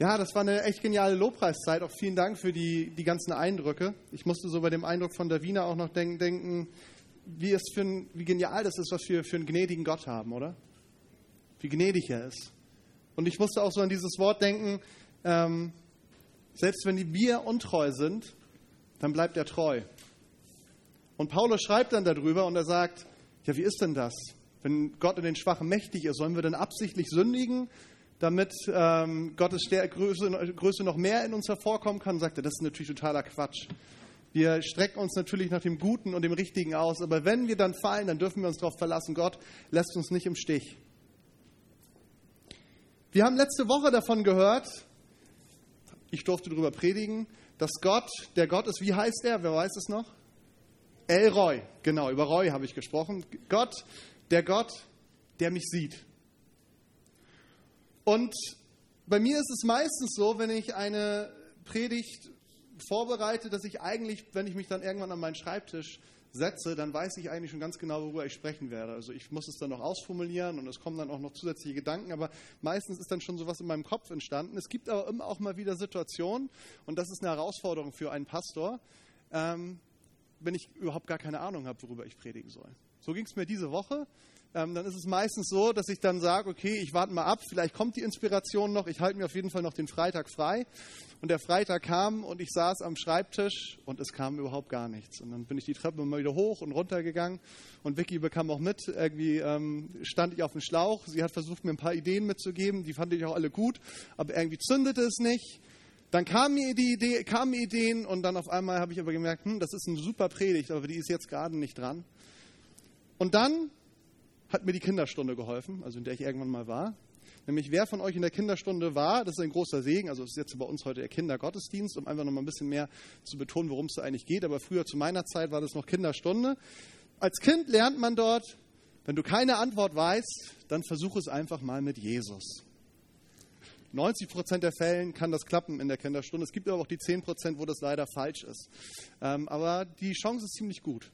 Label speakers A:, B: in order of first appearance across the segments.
A: Ja, das war eine echt geniale Lobpreiszeit. Auch vielen Dank für die, die ganzen Eindrücke. Ich musste so bei dem Eindruck von Davina auch noch denken, denken wie, es für ein, wie genial das ist, was wir für einen gnädigen Gott haben, oder? Wie gnädig er ist. Und ich musste auch so an dieses Wort denken, ähm, selbst wenn wir untreu sind, dann bleibt er treu. Und Paulus schreibt dann darüber und er sagt, ja, wie ist denn das? Wenn Gott in den Schwachen mächtig ist, sollen wir dann absichtlich sündigen, damit ähm, Gottes Größe, Größe noch mehr in uns hervorkommen kann? Sagt er, das ist natürlich totaler Quatsch. Wir strecken uns natürlich nach dem Guten und dem Richtigen aus, aber wenn wir dann fallen, dann dürfen wir uns darauf verlassen, Gott lässt uns nicht im Stich. Wir haben letzte Woche davon gehört, ich durfte darüber predigen, dass Gott der Gott ist. Wie heißt er? Wer weiß es noch? El Roy, genau, über Roy habe ich gesprochen. Gott, der Gott, der mich sieht. Und bei mir ist es meistens so, wenn ich eine Predigt vorbereite, dass ich eigentlich, wenn ich mich dann irgendwann an meinen Schreibtisch setze, dann weiß ich eigentlich schon ganz genau, worüber ich sprechen werde. Also ich muss es dann noch ausformulieren und es kommen dann auch noch zusätzliche Gedanken, aber meistens ist dann schon sowas in meinem Kopf entstanden. Es gibt aber immer auch mal wieder Situationen, und das ist eine Herausforderung für einen Pastor, ähm, wenn ich überhaupt gar keine Ahnung habe, worüber ich predigen soll. So ging es mir diese Woche. Ähm, dann ist es meistens so, dass ich dann sage, okay, ich warte mal ab, vielleicht kommt die Inspiration noch, ich halte mir auf jeden Fall noch den Freitag frei. Und der Freitag kam und ich saß am Schreibtisch und es kam überhaupt gar nichts. Und dann bin ich die Treppe mal wieder hoch und runter gegangen und Vicky bekam auch mit. Irgendwie ähm, stand ich auf dem Schlauch. Sie hat versucht, mir ein paar Ideen mitzugeben, die fand ich auch alle gut, aber irgendwie zündete es nicht. Dann kamen mir, die Idee, kamen Ideen und dann auf einmal habe ich aber gemerkt, hm, das ist eine super Predigt, aber die ist jetzt gerade nicht dran. Und dann hat mir die Kinderstunde geholfen, also in der ich irgendwann mal war. Nämlich, wer von euch in der Kinderstunde war, das ist ein großer Segen. Also, es ist jetzt bei uns heute der Kindergottesdienst, um einfach noch mal ein bisschen mehr zu betonen, worum es da eigentlich geht. Aber früher zu meiner Zeit war das noch Kinderstunde. Als Kind lernt man dort, wenn du keine Antwort weißt, dann versuch es einfach mal mit Jesus. 90 Prozent der Fällen kann das klappen in der Kinderstunde. Es gibt aber auch die 10 Prozent, wo das leider falsch ist. Ähm, aber die Chance ist ziemlich gut.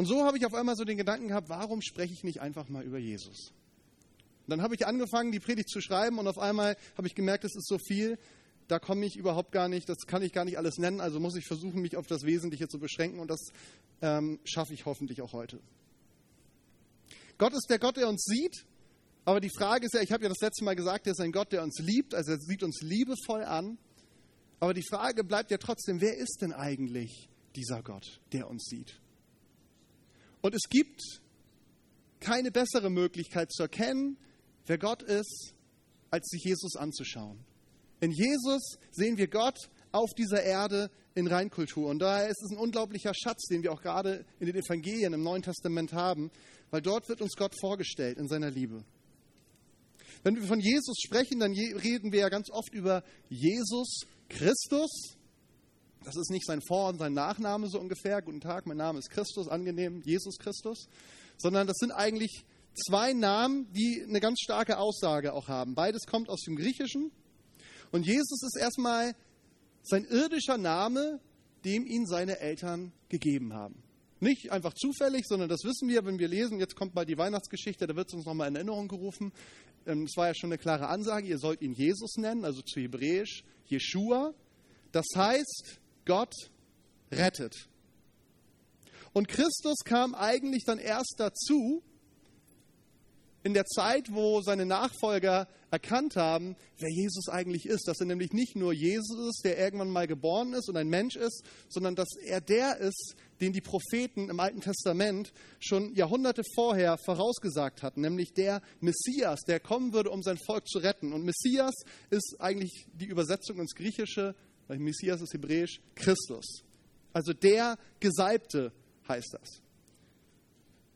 A: Und so habe ich auf einmal so den Gedanken gehabt, warum spreche ich nicht einfach mal über Jesus? Und dann habe ich angefangen, die Predigt zu schreiben und auf einmal habe ich gemerkt, es ist so viel, da komme ich überhaupt gar nicht, das kann ich gar nicht alles nennen, also muss ich versuchen, mich auf das Wesentliche zu beschränken und das ähm, schaffe ich hoffentlich auch heute. Gott ist der Gott, der uns sieht aber die Frage ist ja, ich habe ja das letzte Mal gesagt, er ist ein Gott, der uns liebt, also er sieht uns liebevoll an. Aber die Frage bleibt ja trotzdem, wer ist denn eigentlich dieser Gott, der uns sieht? Und es gibt keine bessere Möglichkeit zu erkennen, wer Gott ist, als sich Jesus anzuschauen. In Jesus sehen wir Gott auf dieser Erde in Reinkultur. Und daher ist es ein unglaublicher Schatz, den wir auch gerade in den Evangelien im Neuen Testament haben, weil dort wird uns Gott vorgestellt in seiner Liebe. Wenn wir von Jesus sprechen, dann reden wir ja ganz oft über Jesus Christus. Das ist nicht sein Vor- und sein Nachname so ungefähr. Guten Tag, mein Name ist Christus, angenehm, Jesus Christus. Sondern das sind eigentlich zwei Namen, die eine ganz starke Aussage auch haben. Beides kommt aus dem Griechischen. Und Jesus ist erstmal sein irdischer Name, dem ihn seine Eltern gegeben haben. Nicht einfach zufällig, sondern das wissen wir, wenn wir lesen, jetzt kommt bald die Weihnachtsgeschichte, da wird es uns nochmal in Erinnerung gerufen. Ähm, es war ja schon eine klare Ansage, ihr sollt ihn Jesus nennen, also zu Hebräisch Jeshua. Das heißt, Gott rettet. Und Christus kam eigentlich dann erst dazu, in der Zeit, wo seine Nachfolger erkannt haben, wer Jesus eigentlich ist, dass er nämlich nicht nur Jesus ist, der irgendwann mal geboren ist und ein Mensch ist, sondern dass er der ist, den die Propheten im Alten Testament schon Jahrhunderte vorher vorausgesagt hatten, nämlich der Messias, der kommen würde, um sein Volk zu retten. Und Messias ist eigentlich die Übersetzung ins Griechische, weil Messias ist hebräisch, Christus. Also der Gesalbte heißt das.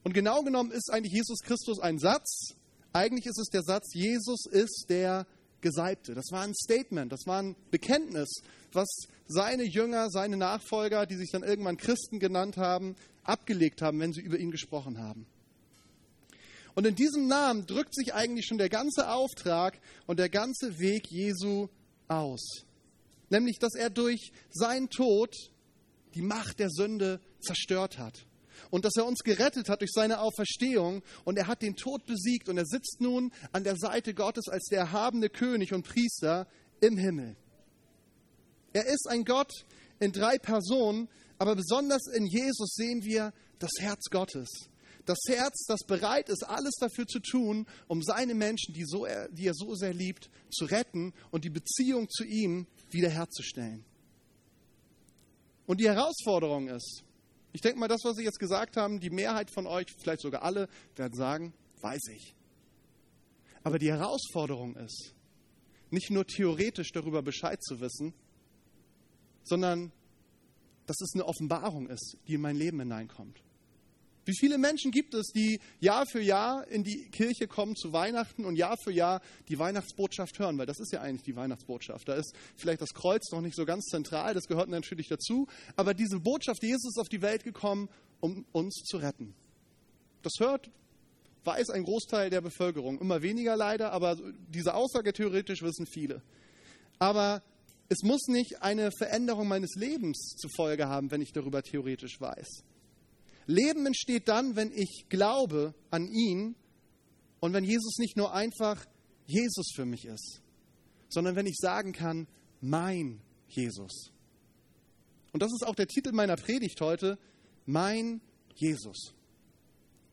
A: Und genau genommen ist eigentlich Jesus Christus ein Satz. Eigentlich ist es der Satz, Jesus ist der Gesalbte. Das war ein Statement, das war ein Bekenntnis, was seine Jünger, seine Nachfolger, die sich dann irgendwann Christen genannt haben, abgelegt haben, wenn sie über ihn gesprochen haben. Und in diesem Namen drückt sich eigentlich schon der ganze Auftrag und der ganze Weg Jesu aus. Nämlich, dass er durch seinen Tod die Macht der Sünde zerstört hat und dass er uns gerettet hat durch seine Auferstehung und er hat den Tod besiegt und er sitzt nun an der Seite Gottes als der erhabene König und Priester im Himmel. Er ist ein Gott in drei Personen, aber besonders in Jesus sehen wir das Herz Gottes. Das Herz, das bereit ist, alles dafür zu tun, um seine Menschen, die, so, die er so sehr liebt, zu retten und die Beziehung zu ihm wiederherzustellen. Und die Herausforderung ist, ich denke mal, das, was ich jetzt gesagt habe, die Mehrheit von euch, vielleicht sogar alle, werden sagen, weiß ich. Aber die Herausforderung ist, nicht nur theoretisch darüber Bescheid zu wissen, sondern dass es eine Offenbarung ist, die in mein Leben hineinkommt. Wie viele Menschen gibt es, die Jahr für Jahr in die Kirche kommen zu Weihnachten und Jahr für Jahr die Weihnachtsbotschaft hören? Weil das ist ja eigentlich die Weihnachtsbotschaft. Da ist vielleicht das Kreuz noch nicht so ganz zentral, das gehört natürlich dazu. Aber diese Botschaft, Jesus ist auf die Welt gekommen, um uns zu retten. Das hört, weiß ein Großteil der Bevölkerung. Immer weniger leider, aber diese Aussage theoretisch wissen viele. Aber es muss nicht eine Veränderung meines Lebens zur Folge haben, wenn ich darüber theoretisch weiß. Leben entsteht dann, wenn ich glaube an ihn und wenn Jesus nicht nur einfach Jesus für mich ist, sondern wenn ich sagen kann, mein Jesus. Und das ist auch der Titel meiner Predigt heute, mein Jesus.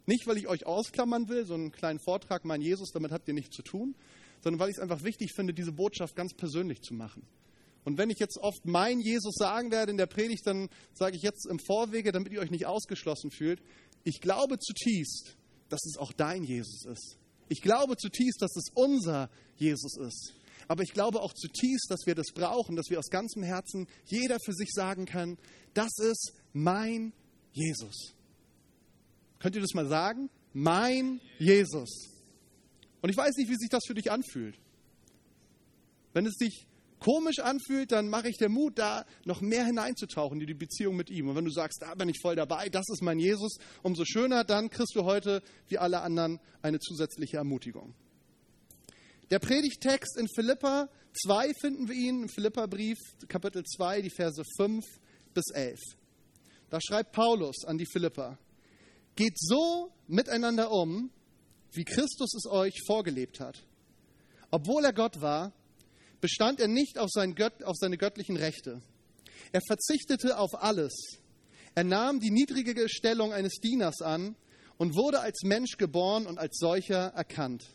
A: Nicht, weil ich euch ausklammern will, so einen kleinen Vortrag, mein Jesus, damit habt ihr nichts zu tun, sondern weil ich es einfach wichtig finde, diese Botschaft ganz persönlich zu machen. Und wenn ich jetzt oft mein Jesus sagen werde in der Predigt, dann sage ich jetzt im Vorwege, damit ihr euch nicht ausgeschlossen fühlt, ich glaube zutiefst, dass es auch dein Jesus ist. Ich glaube zutiefst, dass es unser Jesus ist. Aber ich glaube auch zutiefst, dass wir das brauchen, dass wir aus ganzem Herzen jeder für sich sagen kann, das ist mein Jesus. Könnt ihr das mal sagen? Mein Jesus. Und ich weiß nicht, wie sich das für dich anfühlt. Wenn es dich komisch anfühlt, dann mache ich dir Mut, da noch mehr hineinzutauchen in die Beziehung mit ihm. Und wenn du sagst, da bin ich voll dabei, das ist mein Jesus, umso schöner, dann kriegst du heute, wie alle anderen, eine zusätzliche Ermutigung. Der Predigtext in Philippa 2 finden wir ihn, im Philippa-Brief, Kapitel 2, die Verse 5 bis 11. Da schreibt Paulus an die Philippa, geht so miteinander um, wie Christus es euch vorgelebt hat. Obwohl er Gott war, bestand er nicht auf, Gött, auf seine göttlichen Rechte. Er verzichtete auf alles. Er nahm die niedrige Stellung eines Dieners an und wurde als Mensch geboren und als solcher erkannt.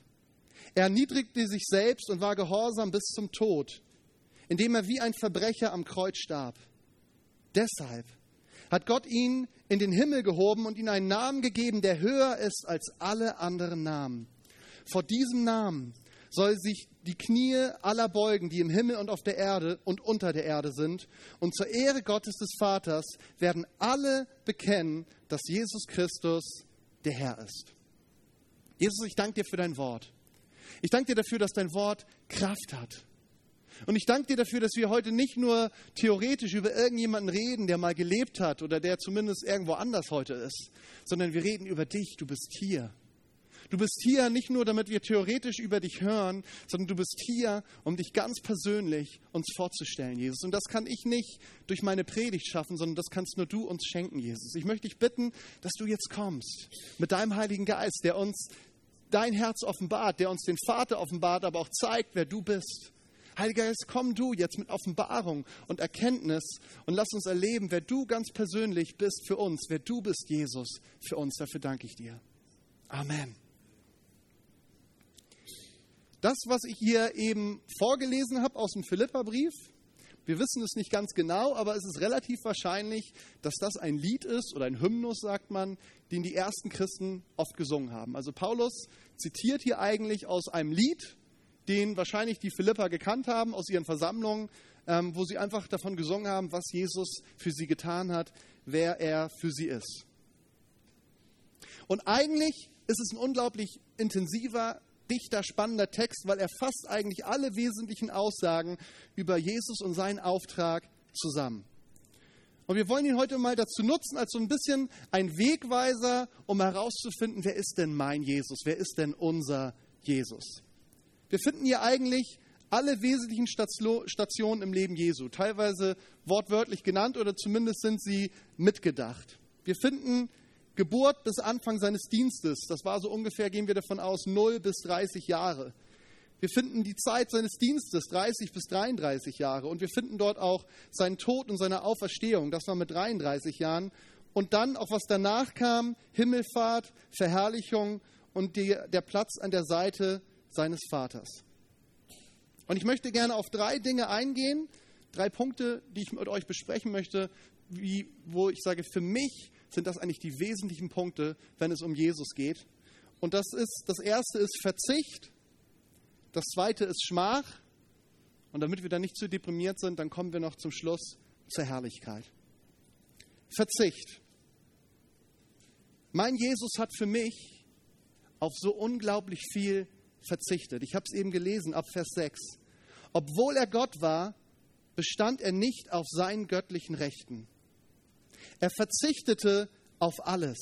A: Er erniedrigte sich selbst und war gehorsam bis zum Tod, indem er wie ein Verbrecher am Kreuz starb. Deshalb hat Gott ihn in den Himmel gehoben und ihm einen Namen gegeben, der höher ist als alle anderen Namen. Vor diesem Namen soll sich die Knie aller beugen, die im Himmel und auf der Erde und unter der Erde sind. Und zur Ehre Gottes des Vaters werden alle bekennen, dass Jesus Christus der Herr ist. Jesus, ich danke dir für dein Wort. Ich danke dir dafür, dass dein Wort Kraft hat. Und ich danke dir dafür, dass wir heute nicht nur theoretisch über irgendjemanden reden, der mal gelebt hat oder der zumindest irgendwo anders heute ist, sondern wir reden über dich. Du bist hier. Du bist hier nicht nur, damit wir theoretisch über dich hören, sondern du bist hier, um dich ganz persönlich uns vorzustellen, Jesus. Und das kann ich nicht durch meine Predigt schaffen, sondern das kannst nur du uns schenken, Jesus. Ich möchte dich bitten, dass du jetzt kommst mit deinem Heiligen Geist, der uns dein Herz offenbart, der uns den Vater offenbart, aber auch zeigt, wer du bist. Heiliger Geist, komm du jetzt mit Offenbarung und Erkenntnis und lass uns erleben, wer du ganz persönlich bist für uns, wer du bist, Jesus, für uns. Dafür danke ich dir. Amen. Das, was ich hier eben vorgelesen habe aus dem Philipperbrief, wir wissen es nicht ganz genau, aber es ist relativ wahrscheinlich, dass das ein Lied ist oder ein Hymnus, sagt man, den die ersten Christen oft gesungen haben. Also Paulus zitiert hier eigentlich aus einem Lied, den wahrscheinlich die Philipper gekannt haben aus ihren Versammlungen, ähm, wo sie einfach davon gesungen haben, was Jesus für sie getan hat, wer er für sie ist. Und eigentlich ist es ein unglaublich intensiver dichter, spannender Text, weil er fasst eigentlich alle wesentlichen Aussagen über Jesus und seinen Auftrag zusammen. Und wir wollen ihn heute mal dazu nutzen, als so ein bisschen ein Wegweiser, um herauszufinden, wer ist denn mein Jesus, wer ist denn unser Jesus. Wir finden hier eigentlich alle wesentlichen Stationen im Leben Jesu, teilweise wortwörtlich genannt oder zumindest sind sie mitgedacht. Wir finden Geburt bis Anfang seines Dienstes. Das war so ungefähr, gehen wir davon aus, 0 bis 30 Jahre. Wir finden die Zeit seines Dienstes, 30 bis 33 Jahre. Und wir finden dort auch seinen Tod und seine Auferstehung. Das war mit 33 Jahren. Und dann auch, was danach kam, Himmelfahrt, Verherrlichung und die, der Platz an der Seite seines Vaters. Und ich möchte gerne auf drei Dinge eingehen, drei Punkte, die ich mit euch besprechen möchte, wie, wo ich sage, für mich sind das eigentlich die wesentlichen Punkte, wenn es um Jesus geht. Und das ist, das erste ist Verzicht, das zweite ist Schmach. Und damit wir dann nicht zu deprimiert sind, dann kommen wir noch zum Schluss zur Herrlichkeit. Verzicht. Mein Jesus hat für mich auf so unglaublich viel verzichtet. Ich habe es eben gelesen ab Vers 6. Obwohl er Gott war, bestand er nicht auf seinen göttlichen Rechten. Er verzichtete auf alles.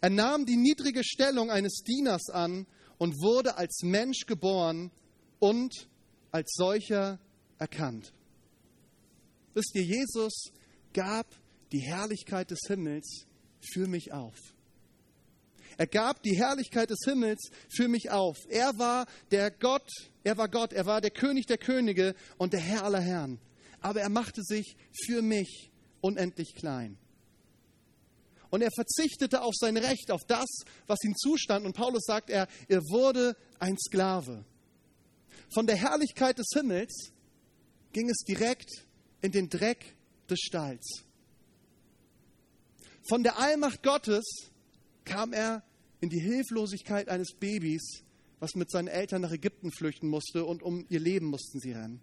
A: Er nahm die niedrige Stellung eines Dieners an und wurde als Mensch geboren und als solcher erkannt. Wisst ihr, Jesus gab die Herrlichkeit des Himmels für mich auf. Er gab die Herrlichkeit des Himmels für mich auf. Er war der Gott, er war Gott, er war der König der Könige und der Herr aller Herren. Aber er machte sich für mich unendlich klein. Und er verzichtete auf sein Recht, auf das, was ihm zustand. Und Paulus sagt, er, er wurde ein Sklave. Von der Herrlichkeit des Himmels ging es direkt in den Dreck des Stalls. Von der Allmacht Gottes kam er in die Hilflosigkeit eines Babys, was mit seinen Eltern nach Ägypten flüchten musste und um ihr Leben mussten sie rennen.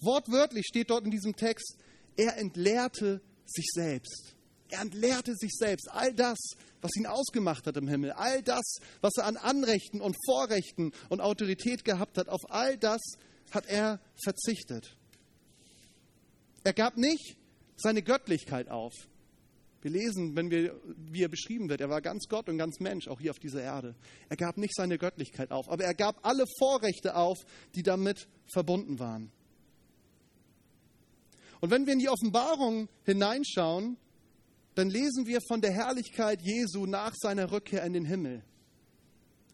A: Wortwörtlich steht dort in diesem Text, er entleerte sich selbst. Er entleerte sich selbst. All das, was ihn ausgemacht hat im Himmel, all das, was er an Anrechten und Vorrechten und Autorität gehabt hat, auf all das hat er verzichtet. Er gab nicht seine Göttlichkeit auf. Wir lesen, wenn wir, wie er beschrieben wird, er war ganz Gott und ganz Mensch, auch hier auf dieser Erde. Er gab nicht seine Göttlichkeit auf, aber er gab alle Vorrechte auf, die damit verbunden waren. Und wenn wir in die Offenbarung hineinschauen, dann lesen wir von der Herrlichkeit Jesu nach seiner Rückkehr in den Himmel.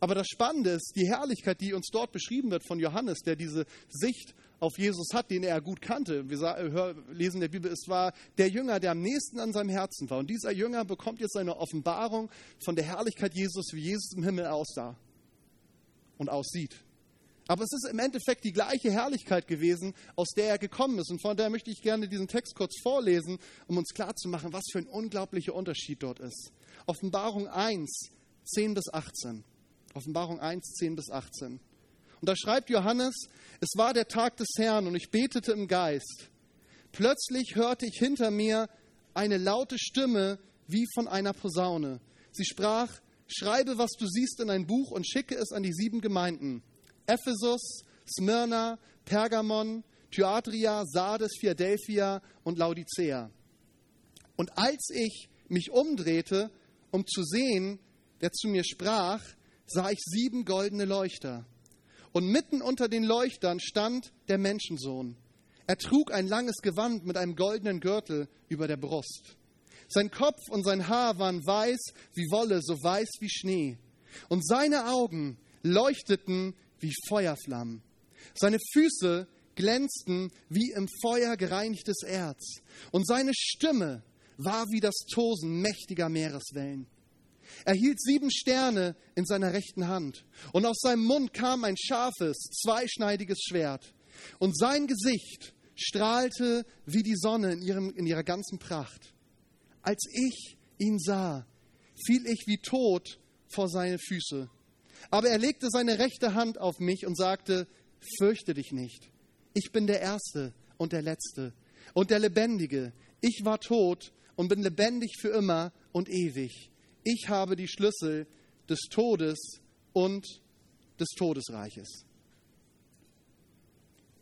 A: Aber das Spannende ist, die Herrlichkeit, die uns dort beschrieben wird von Johannes, der diese Sicht auf Jesus hat, den er gut kannte. Wir lesen in der Bibel, es war der Jünger, der am nächsten an seinem Herzen war. Und dieser Jünger bekommt jetzt eine Offenbarung von der Herrlichkeit Jesus, wie Jesus im Himmel aussah und aussieht. Aber es ist im Endeffekt die gleiche Herrlichkeit gewesen, aus der er gekommen ist. Und von daher möchte ich gerne diesen Text kurz vorlesen, um uns klarzumachen, was für ein unglaublicher Unterschied dort ist. Offenbarung 1, 10 bis 18. Offenbarung 1, 10 bis 18. Und da schreibt Johannes, es war der Tag des Herrn und ich betete im Geist. Plötzlich hörte ich hinter mir eine laute Stimme wie von einer Posaune. Sie sprach, schreibe, was du siehst in ein Buch und schicke es an die sieben Gemeinden Ephesus, Smyrna, Pergamon, Thyatria, Sardes, Philadelphia und Laodicea. Und als ich mich umdrehte, um zu sehen, der zu mir sprach, sah ich sieben goldene Leuchter. Und mitten unter den Leuchtern stand der Menschensohn. Er trug ein langes Gewand mit einem goldenen Gürtel über der Brust. Sein Kopf und sein Haar waren weiß wie Wolle, so weiß wie Schnee. Und seine Augen leuchteten wie Feuerflammen. Seine Füße glänzten wie im Feuer gereinigtes Erz. Und seine Stimme war wie das Tosen mächtiger Meereswellen. Er hielt sieben Sterne in seiner rechten Hand. Und aus seinem Mund kam ein scharfes, zweischneidiges Schwert. Und sein Gesicht strahlte wie die Sonne in, ihrem, in ihrer ganzen Pracht. Als ich ihn sah, fiel ich wie tot vor seine Füße. Aber er legte seine rechte Hand auf mich und sagte, fürchte dich nicht. Ich bin der Erste und der Letzte und der Lebendige. Ich war tot und bin lebendig für immer und ewig. Ich habe die Schlüssel des Todes und des Todesreiches.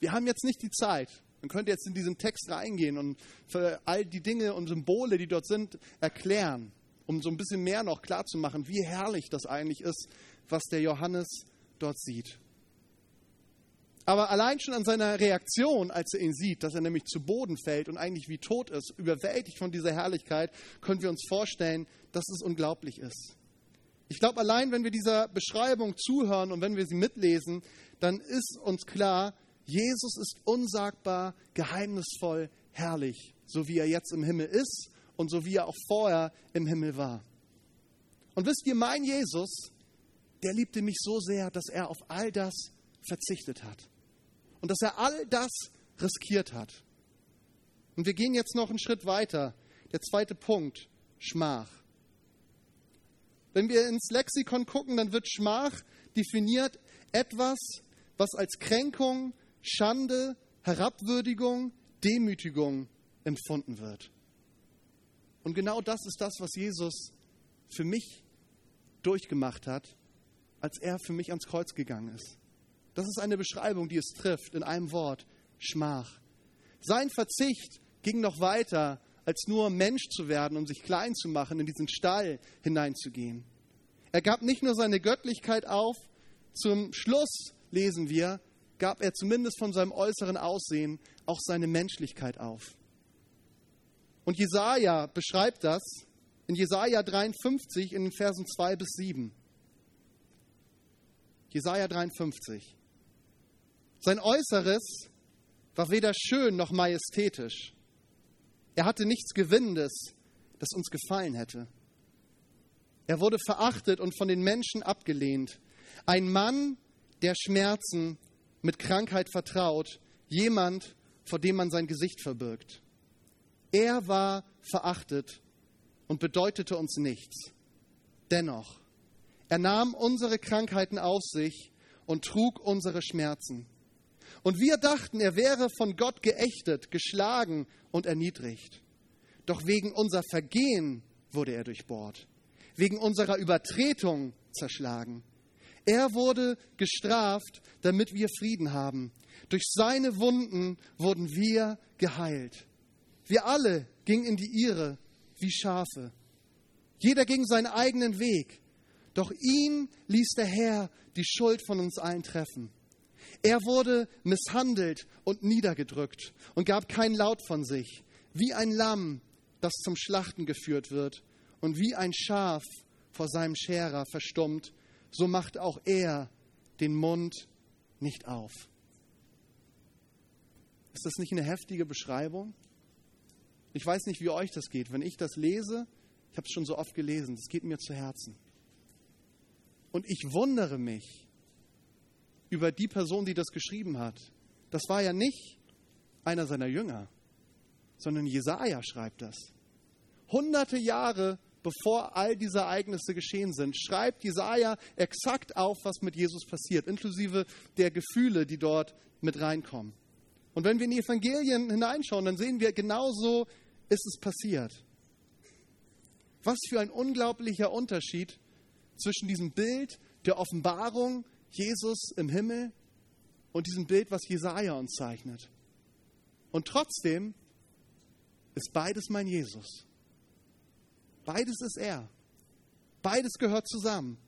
A: Wir haben jetzt nicht die Zeit. Man könnte jetzt in diesen Text reingehen und für all die Dinge und Symbole, die dort sind, erklären, um so ein bisschen mehr noch klarzumachen, wie herrlich das eigentlich ist, was der Johannes dort sieht. Aber allein schon an seiner Reaktion, als er ihn sieht, dass er nämlich zu Boden fällt und eigentlich wie tot ist, überwältigt von dieser Herrlichkeit, können wir uns vorstellen, dass es unglaublich ist. Ich glaube, allein wenn wir dieser Beschreibung zuhören und wenn wir sie mitlesen, dann ist uns klar, Jesus ist unsagbar, geheimnisvoll, herrlich, so wie er jetzt im Himmel ist und so wie er auch vorher im Himmel war. Und wisst ihr, mein Jesus, der liebte mich so sehr, dass er auf all das verzichtet hat. Und dass er all das riskiert hat. Und wir gehen jetzt noch einen Schritt weiter. Der zweite Punkt, Schmach. Wenn wir ins Lexikon gucken, dann wird Schmach definiert etwas, was als Kränkung, Schande, Herabwürdigung, Demütigung empfunden wird. Und genau das ist das, was Jesus für mich durchgemacht hat, als er für mich ans Kreuz gegangen ist. Das ist eine Beschreibung, die es trifft in einem Wort, Schmach. Sein Verzicht ging noch weiter als nur Mensch zu werden und sich klein zu machen, in diesen Stall hineinzugehen. Er gab nicht nur seine Göttlichkeit auf, zum Schluss lesen wir, gab er zumindest von seinem äußeren Aussehen auch seine Menschlichkeit auf. Und Jesaja beschreibt das in Jesaja 53 in den Versen 2 bis 7. Jesaja 53. Sein Äußeres war weder schön noch majestätisch. Er hatte nichts Gewinnendes, das uns gefallen hätte. Er wurde verachtet und von den Menschen abgelehnt. Ein Mann, der Schmerzen mit Krankheit vertraut, jemand, vor dem man sein Gesicht verbirgt. Er war verachtet und bedeutete uns nichts. Dennoch, er nahm unsere Krankheiten auf sich und trug unsere Schmerzen. Und wir dachten, er wäre von Gott geächtet, geschlagen und erniedrigt. Doch wegen unser Vergehen wurde er durchbohrt, wegen unserer Übertretung zerschlagen. Er wurde gestraft, damit wir Frieden haben. Durch seine Wunden wurden wir geheilt. Wir alle gingen in die Irre wie Schafe. Jeder ging seinen eigenen Weg. Doch ihn ließ der Herr die Schuld von uns allen treffen. Er wurde misshandelt und niedergedrückt und gab kein Laut von sich, wie ein Lamm, das zum Schlachten geführt wird, und wie ein Schaf vor seinem Scherer verstummt, so macht auch er den Mund nicht auf. Ist das nicht eine heftige Beschreibung? Ich weiß nicht, wie euch das geht. Wenn ich das lese, ich habe es schon so oft gelesen, das geht mir zu Herzen. Und ich wundere mich, über die Person, die das geschrieben hat. Das war ja nicht einer seiner Jünger, sondern Jesaja schreibt das. Hunderte Jahre bevor all diese Ereignisse geschehen sind, schreibt Jesaja exakt auf, was mit Jesus passiert, inklusive der Gefühle, die dort mit reinkommen. Und wenn wir in die Evangelien hineinschauen, dann sehen wir, genauso ist es passiert. Was für ein unglaublicher Unterschied zwischen diesem Bild der Offenbarung Jesus im Himmel und diesem Bild, was Jesaja uns zeichnet. Und trotzdem ist beides mein Jesus. Beides ist er. Beides gehört zusammen.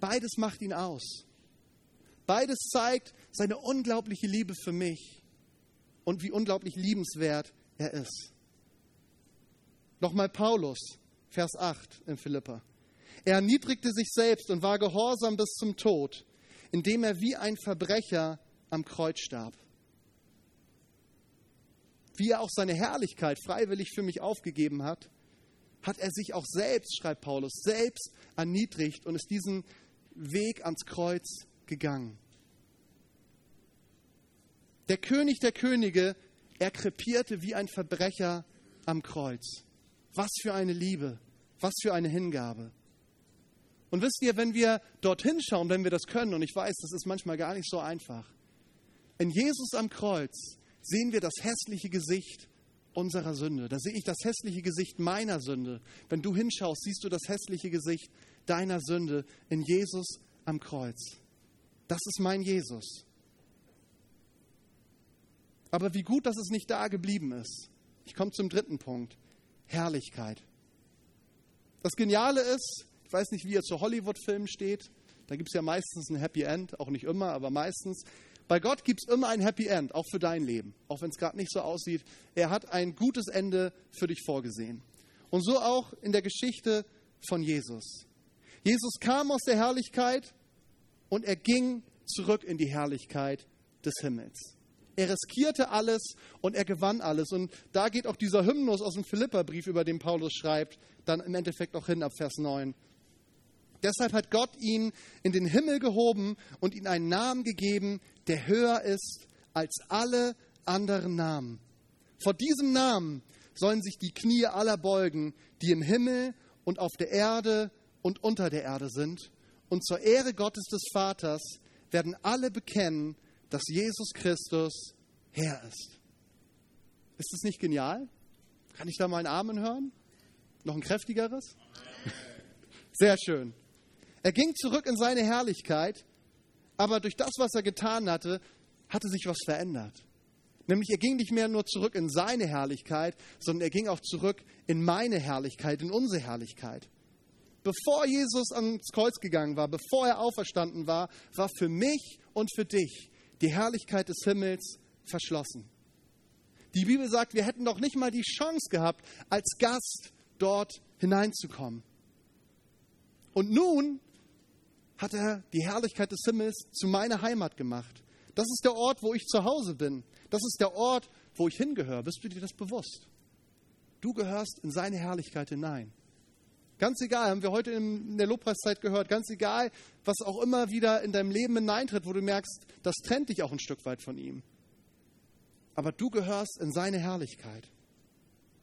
A: Beides macht ihn aus. Beides zeigt seine unglaubliche Liebe für mich und wie unglaublich liebenswert er ist. Nochmal Paulus, Vers 8 in Philippa. Er erniedrigte sich selbst und war gehorsam bis zum Tod, indem er wie ein Verbrecher am Kreuz starb. Wie er auch seine Herrlichkeit freiwillig für mich aufgegeben hat, hat er sich auch selbst, schreibt Paulus, selbst erniedrigt und ist diesen Weg ans Kreuz gegangen. Der König der Könige, er krepierte wie ein Verbrecher am Kreuz. Was für eine Liebe, was für eine Hingabe. Und wisst ihr, wenn wir dorthin schauen, wenn wir das können, und ich weiß, das ist manchmal gar nicht so einfach, in Jesus am Kreuz sehen wir das hässliche Gesicht unserer Sünde. Da sehe ich das hässliche Gesicht meiner Sünde. Wenn du hinschaust, siehst du das hässliche Gesicht deiner Sünde in Jesus am Kreuz. Das ist mein Jesus. Aber wie gut, dass es nicht da geblieben ist. Ich komme zum dritten Punkt. Herrlichkeit. Das Geniale ist, ich weiß nicht, wie ihr zu Hollywood-Filmen steht. Da gibt es ja meistens ein Happy End, auch nicht immer, aber meistens. Bei Gott gibt es immer ein Happy End, auch für dein Leben, auch wenn es gerade nicht so aussieht. Er hat ein gutes Ende für dich vorgesehen. Und so auch in der Geschichte von Jesus. Jesus kam aus der Herrlichkeit und er ging zurück in die Herrlichkeit des Himmels. Er riskierte alles und er gewann alles. Und da geht auch dieser Hymnus aus dem Philipperbrief, über den Paulus schreibt, dann im Endeffekt auch hin ab Vers 9. Deshalb hat Gott ihn in den Himmel gehoben und ihm einen Namen gegeben, der höher ist als alle anderen Namen. Vor diesem Namen sollen sich die Knie aller beugen, die im Himmel und auf der Erde und unter der Erde sind. Und zur Ehre Gottes des Vaters werden alle bekennen, dass Jesus Christus Herr ist. Ist das nicht genial? Kann ich da mal einen Amen hören? Noch ein kräftigeres? Sehr schön. Er ging zurück in seine Herrlichkeit, aber durch das, was er getan hatte, hatte sich was verändert. Nämlich er ging nicht mehr nur zurück in seine Herrlichkeit, sondern er ging auch zurück in meine Herrlichkeit, in unsere Herrlichkeit. Bevor Jesus ans Kreuz gegangen war, bevor er auferstanden war, war für mich und für dich die Herrlichkeit des Himmels verschlossen. Die Bibel sagt, wir hätten doch nicht mal die Chance gehabt, als Gast dort hineinzukommen. Und nun hat er die Herrlichkeit des Himmels zu meiner Heimat gemacht. Das ist der Ort, wo ich zu Hause bin. Das ist der Ort, wo ich hingehöre. Bist du dir das bewusst? Du gehörst in seine Herrlichkeit hinein. Ganz egal, haben wir heute in der Lobpreiszeit gehört, ganz egal, was auch immer wieder in deinem Leben hineintritt, wo du merkst, das trennt dich auch ein Stück weit von ihm. Aber du gehörst in seine Herrlichkeit.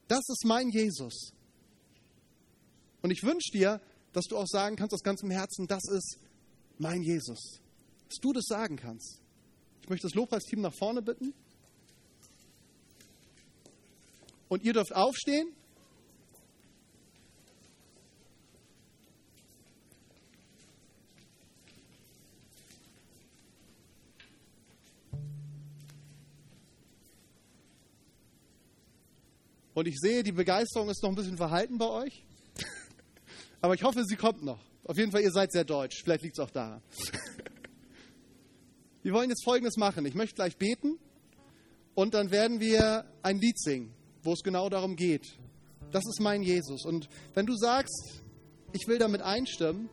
A: Das ist mein Jesus. Und ich wünsche dir, dass du auch sagen kannst aus ganzem Herzen, das ist mein Jesus. Dass du das sagen kannst. Ich möchte das Lobpreisteam nach vorne bitten. Und ihr dürft aufstehen. Und ich sehe, die Begeisterung ist noch ein bisschen verhalten bei euch. Aber ich hoffe, sie kommt noch. Auf jeden Fall, ihr seid sehr deutsch. Vielleicht liegt es auch daran. Wir wollen jetzt Folgendes machen. Ich möchte gleich beten und dann werden wir ein Lied singen, wo es genau darum geht. Das ist mein Jesus. Und wenn du sagst, ich will damit einstimmen,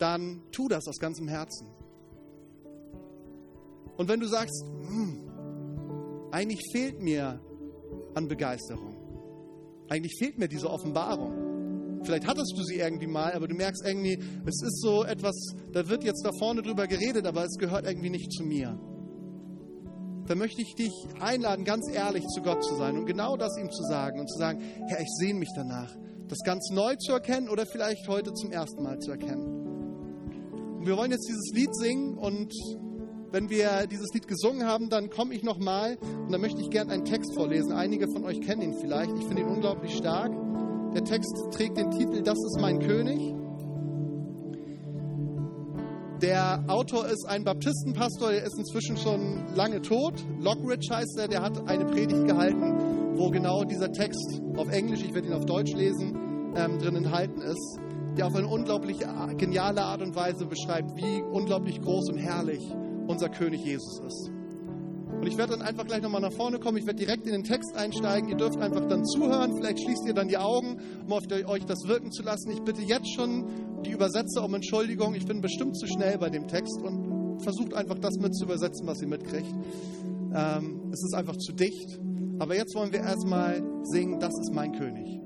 A: dann tu das aus ganzem Herzen. Und wenn du sagst, hm, eigentlich fehlt mir an Begeisterung. Eigentlich fehlt mir diese Offenbarung. Vielleicht hattest du sie irgendwie mal, aber du merkst irgendwie, es ist so etwas, da wird jetzt da vorne drüber geredet, aber es gehört irgendwie nicht zu mir. Da möchte ich dich einladen, ganz ehrlich zu Gott zu sein und genau das ihm zu sagen und zu sagen, Herr, ich sehne mich danach, das ganz neu zu erkennen oder vielleicht heute zum ersten Mal zu erkennen. Und wir wollen jetzt dieses Lied singen und wenn wir dieses Lied gesungen haben, dann komme ich nochmal und dann möchte ich gerne einen Text vorlesen. Einige von euch kennen ihn vielleicht. Ich finde ihn unglaublich stark. Der Text trägt den Titel Das ist mein König. Der Autor ist ein Baptistenpastor, der ist inzwischen schon lange tot. Lockridge heißt er, der hat eine Predigt gehalten, wo genau dieser Text auf Englisch, ich werde ihn auf Deutsch lesen, ähm, drin enthalten ist, der auf eine unglaublich geniale Art und Weise beschreibt, wie unglaublich groß und herrlich unser König Jesus ist. Und ich werde dann einfach gleich nochmal nach vorne kommen. Ich werde direkt in den Text einsteigen. Ihr dürft einfach dann zuhören. Vielleicht schließt ihr dann die Augen, um auf euch das wirken zu lassen. Ich bitte jetzt schon die Übersetzer um Entschuldigung. Ich bin bestimmt zu schnell bei dem Text und versucht einfach das mit zu übersetzen, was ihr mitkriegt. Ähm, es ist einfach zu dicht. Aber jetzt wollen wir erstmal singen, das ist mein König.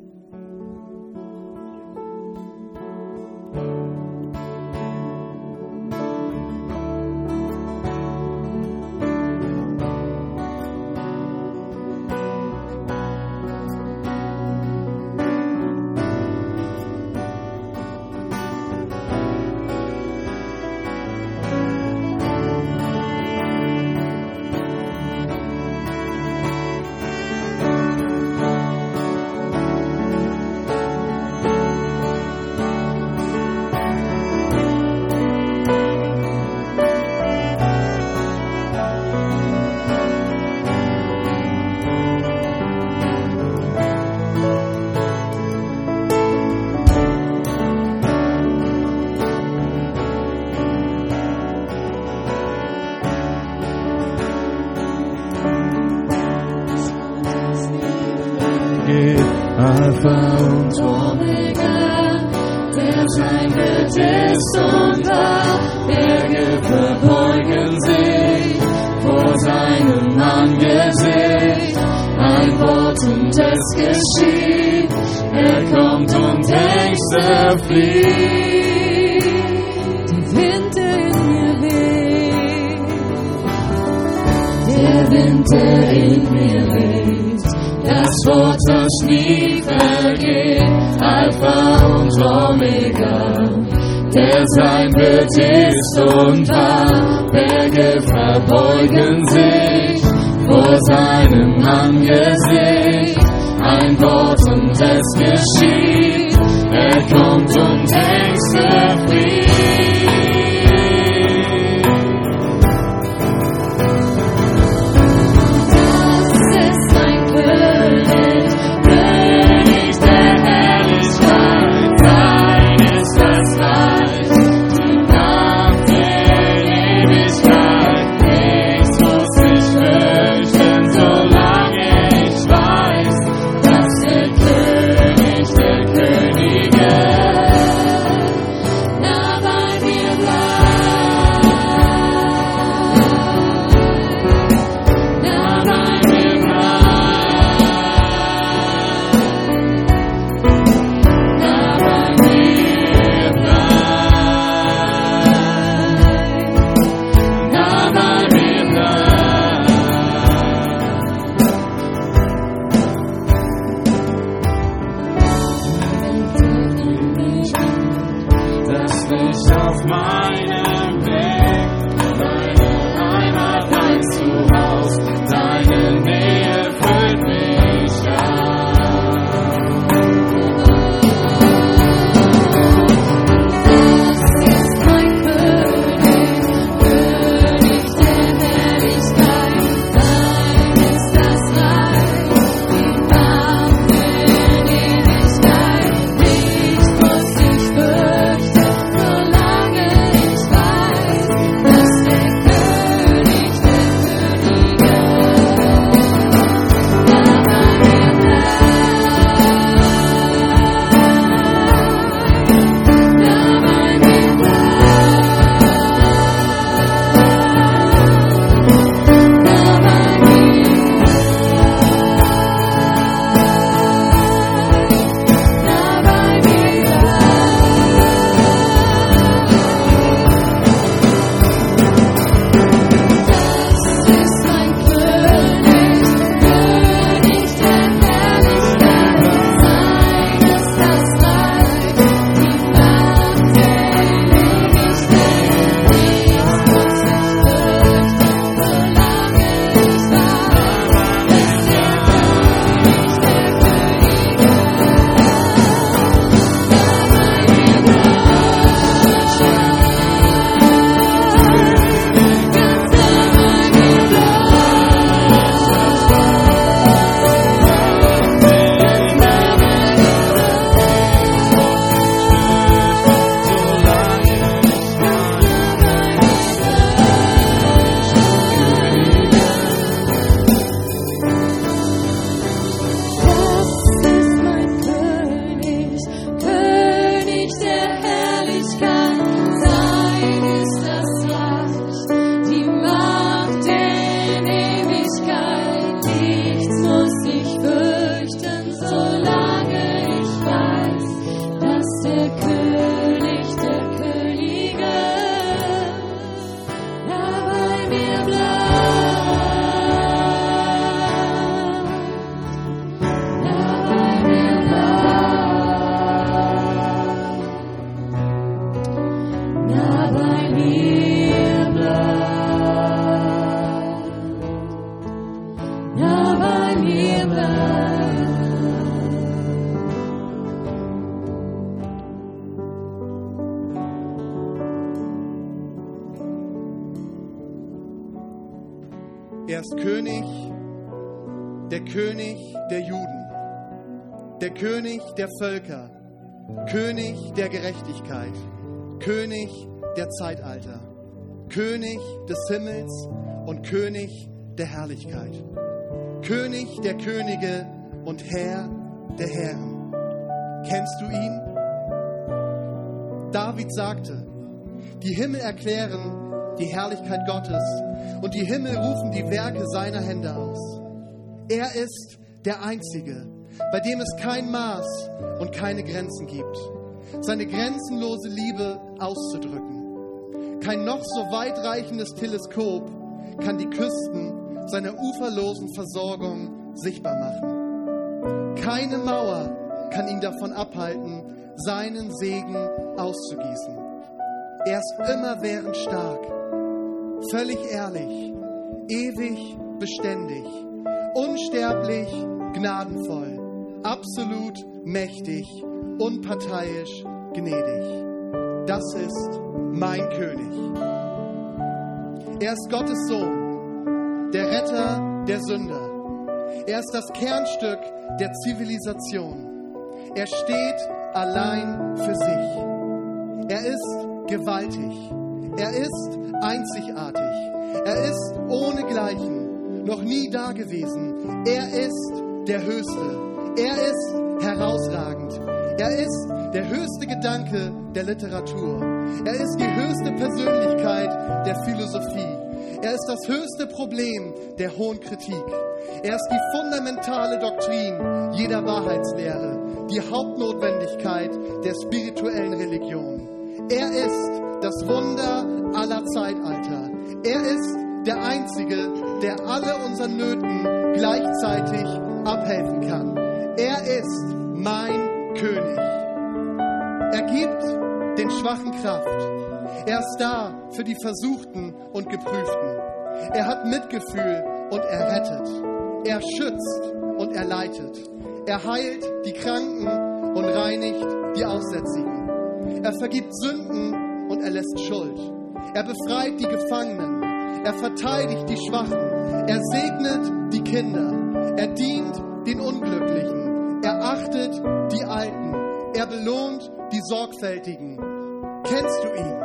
A: Völker, König der Gerechtigkeit, König der Zeitalter, König des Himmels und König der Herrlichkeit, König der Könige und Herr der Herren. Kennst du ihn? David sagte, die Himmel erklären die Herrlichkeit Gottes und die Himmel rufen die Werke seiner Hände aus. Er ist der Einzige, bei dem es kein Maß und keine Grenzen gibt, seine grenzenlose Liebe auszudrücken. Kein noch so weitreichendes Teleskop kann die Küsten seiner uferlosen Versorgung sichtbar machen. Keine Mauer kann ihn davon abhalten, seinen Segen auszugießen. Er ist immerwährend stark, völlig ehrlich, ewig beständig, unsterblich gnadenvoll, absolut mächtig, unparteiisch gnädig. Das ist mein König. Er ist Gottes Sohn, der Retter der Sünder. Er ist das Kernstück der Zivilisation. Er steht allein für sich. Er ist gewaltig. Er ist einzigartig. Er ist ohnegleichen, noch nie dagewesen. Er ist der Höchste. Er ist herausragend. Er ist der höchste Gedanke der Literatur. Er ist die höchste Persönlichkeit der Philosophie. Er ist das höchste Problem der hohen Kritik. Er ist die fundamentale Doktrin jeder Wahrheitslehre, die Hauptnotwendigkeit der spirituellen Religion. Er ist das Wunder aller Zeitalter. Er ist der Einzige, der alle unseren Nöten gleichzeitig abhelfen kann. Er ist mein König. Er gibt den Schwachen Kraft. Er ist da für die Versuchten und Geprüften. Er hat Mitgefühl und er rettet. Er schützt und er leitet. Er heilt die Kranken und reinigt die Aussätzigen. Er vergibt Sünden und er lässt Schuld. Er befreit die Gefangenen. Er verteidigt die Schwachen. Er segnet die Kinder. Er dient den Unglücklichen. Er achtet die Alten. Er belohnt die Sorgfältigen. Kennst du ihn?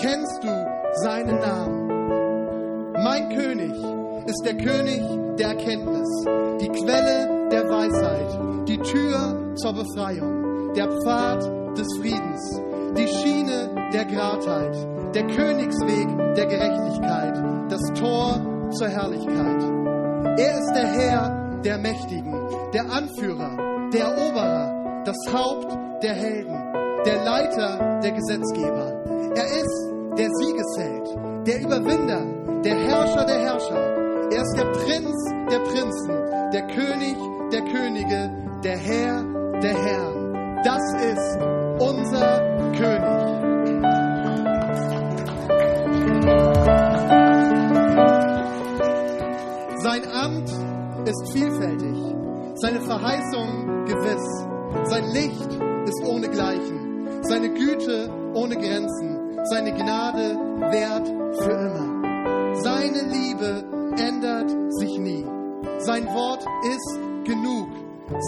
A: Kennst du seinen Namen? Mein König ist der König der Erkenntnis, die Quelle der Weisheit, die Tür zur Befreiung, der Pfad des Friedens, die Schiene der Gradheit, der Königsweg der Gerechtigkeit, das Tor zur Herrlichkeit. Er ist der Herr der Mächtigen, der Anführer, der Eroberer, das Haupt der Helden, der Leiter der Gesetzgeber. Er ist der Siegesheld, der Überwinder, der Herrscher der Herrscher. Er ist der Prinz der Prinzen, der König der Könige, der Herr der Herren. Das ist unser König. Sein Amt ist vielfältig, seine Verheißung gewiss, sein Licht ist ohnegleichen, seine Güte ohne Grenzen, seine Gnade währt für immer. Seine Liebe ändert sich nie. Sein Wort ist genug.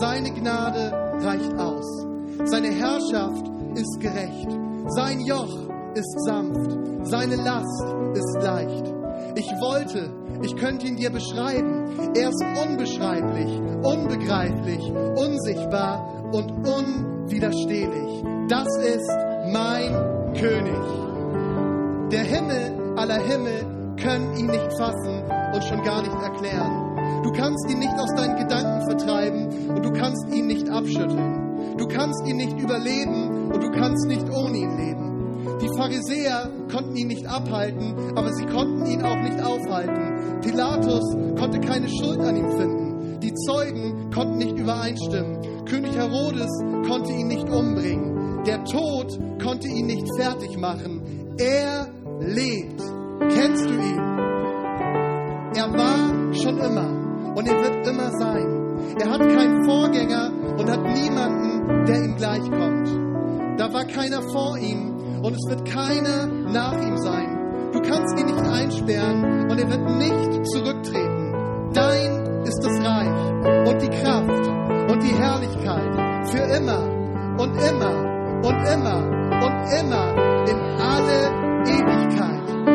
A: Seine Gnade reicht aus. Seine Herrschaft ist gerecht. Sein Joch ist sanft. Seine Last ist leicht. Ich wollte, ich könnte ihn dir beschreiben. Er ist unbeschreiblich, unbegreiflich, unsichtbar und unwiderstehlich. Das ist mein König. Der Himmel aller Himmel können ihn nicht fassen und schon gar nicht erklären. Du kannst ihn nicht aus deinen Gedanken vertreiben und du kannst ihn nicht abschütteln. Du kannst ihn nicht überleben und du kannst nicht ohne ihn leben. Die Pharisäer konnten ihn nicht abhalten, aber sie konnten ihn auch nicht aufhalten. Pilatus konnte keine Schuld an ihm finden. Die Zeugen konnten nicht übereinstimmen. König Herodes konnte ihn nicht umbringen. Der Tod konnte ihn nicht fertig machen. Er lebt. Kennst du ihn? Er war schon immer und er wird immer sein. Er hat keinen Vorgänger und hat niemanden, der ihm gleichkommt. Da war keiner vor ihm und es wird keiner nach ihm sein. Du kannst ihn nicht einsperren und er wird nicht zurücktreten. Dein ist das Reich und die Kraft und die Herrlichkeit für immer und immer und immer und immer in alle Ewigkeit.